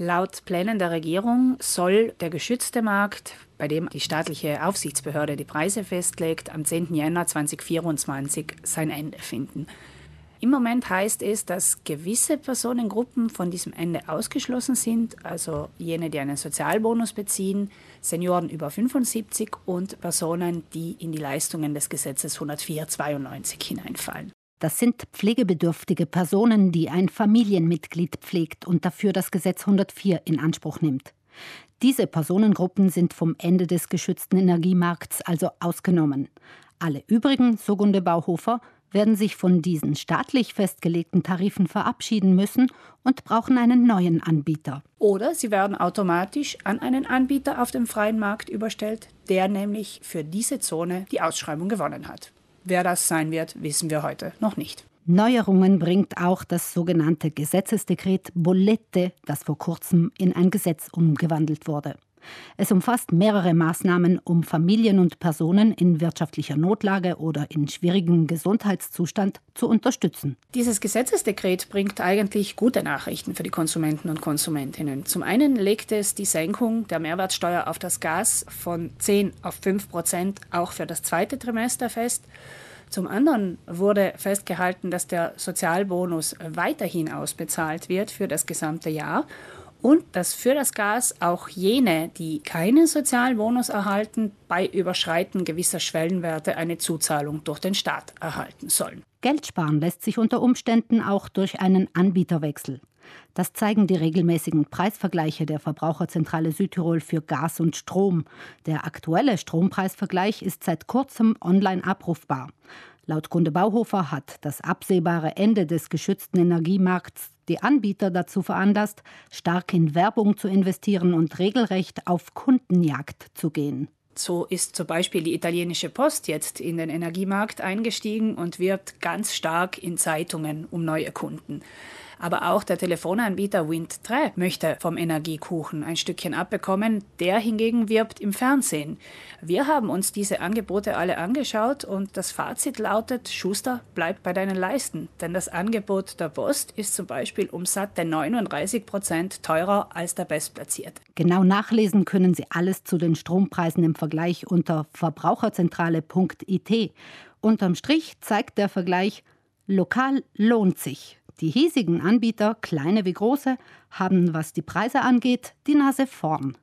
Laut Plänen der Regierung soll der geschützte Markt, bei dem die staatliche Aufsichtsbehörde die Preise festlegt, am 10. Jänner 2024 sein Ende finden. Im Moment heißt es, dass gewisse Personengruppen von diesem Ende ausgeschlossen sind, also jene, die einen Sozialbonus beziehen, Senioren über 75 und Personen, die in die Leistungen des Gesetzes 104-92 hineinfallen. Das sind pflegebedürftige Personen, die ein Familienmitglied pflegt und dafür das Gesetz 104 in Anspruch nimmt. Diese Personengruppen sind vom Ende des geschützten Energiemarkts also ausgenommen. Alle übrigen, so Gunde Bauhofer, werden sich von diesen staatlich festgelegten Tarifen verabschieden müssen und brauchen einen neuen Anbieter. Oder sie werden automatisch an einen Anbieter auf dem freien Markt überstellt, der nämlich für diese Zone die Ausschreibung gewonnen hat. Wer das sein wird, wissen wir heute noch nicht. Neuerungen bringt auch das sogenannte Gesetzesdekret Bolette, das vor kurzem in ein Gesetz umgewandelt wurde. Es umfasst mehrere Maßnahmen, um Familien und Personen in wirtschaftlicher Notlage oder in schwierigem Gesundheitszustand zu unterstützen. Dieses Gesetzesdekret bringt eigentlich gute Nachrichten für die Konsumenten und Konsumentinnen. Zum einen legt es die Senkung der Mehrwertsteuer auf das Gas von 10 auf 5 Prozent auch für das zweite Trimester fest. Zum anderen wurde festgehalten, dass der Sozialbonus weiterhin ausbezahlt wird für das gesamte Jahr und dass für das Gas auch jene, die keinen Sozialbonus erhalten, bei Überschreiten gewisser Schwellenwerte eine Zuzahlung durch den Staat erhalten sollen. Geld sparen lässt sich unter Umständen auch durch einen Anbieterwechsel. Das zeigen die regelmäßigen Preisvergleiche der Verbraucherzentrale Südtirol für Gas und Strom. Der aktuelle Strompreisvergleich ist seit kurzem online abrufbar. Laut Kunde Bauhofer hat das absehbare Ende des geschützten Energiemarkts die Anbieter dazu veranlasst, stark in Werbung zu investieren und regelrecht auf Kundenjagd zu gehen. So ist zum Beispiel die italienische Post jetzt in den Energiemarkt eingestiegen und wirbt ganz stark in Zeitungen um neue Kunden. Aber auch der Telefonanbieter Wind3 möchte vom Energiekuchen ein Stückchen abbekommen. Der hingegen wirbt im Fernsehen. Wir haben uns diese Angebote alle angeschaut und das Fazit lautet, Schuster, bleib bei deinen Leisten. Denn das Angebot der Post ist zum Beispiel um satte 39 Prozent teurer als der Bestplatzierte. Genau nachlesen können Sie alles zu den Strompreisen im Vergleich unter verbraucherzentrale.it. Unterm Strich zeigt der Vergleich, lokal lohnt sich. Die hiesigen Anbieter, kleine wie große, haben, was die Preise angeht, die Nase vorn.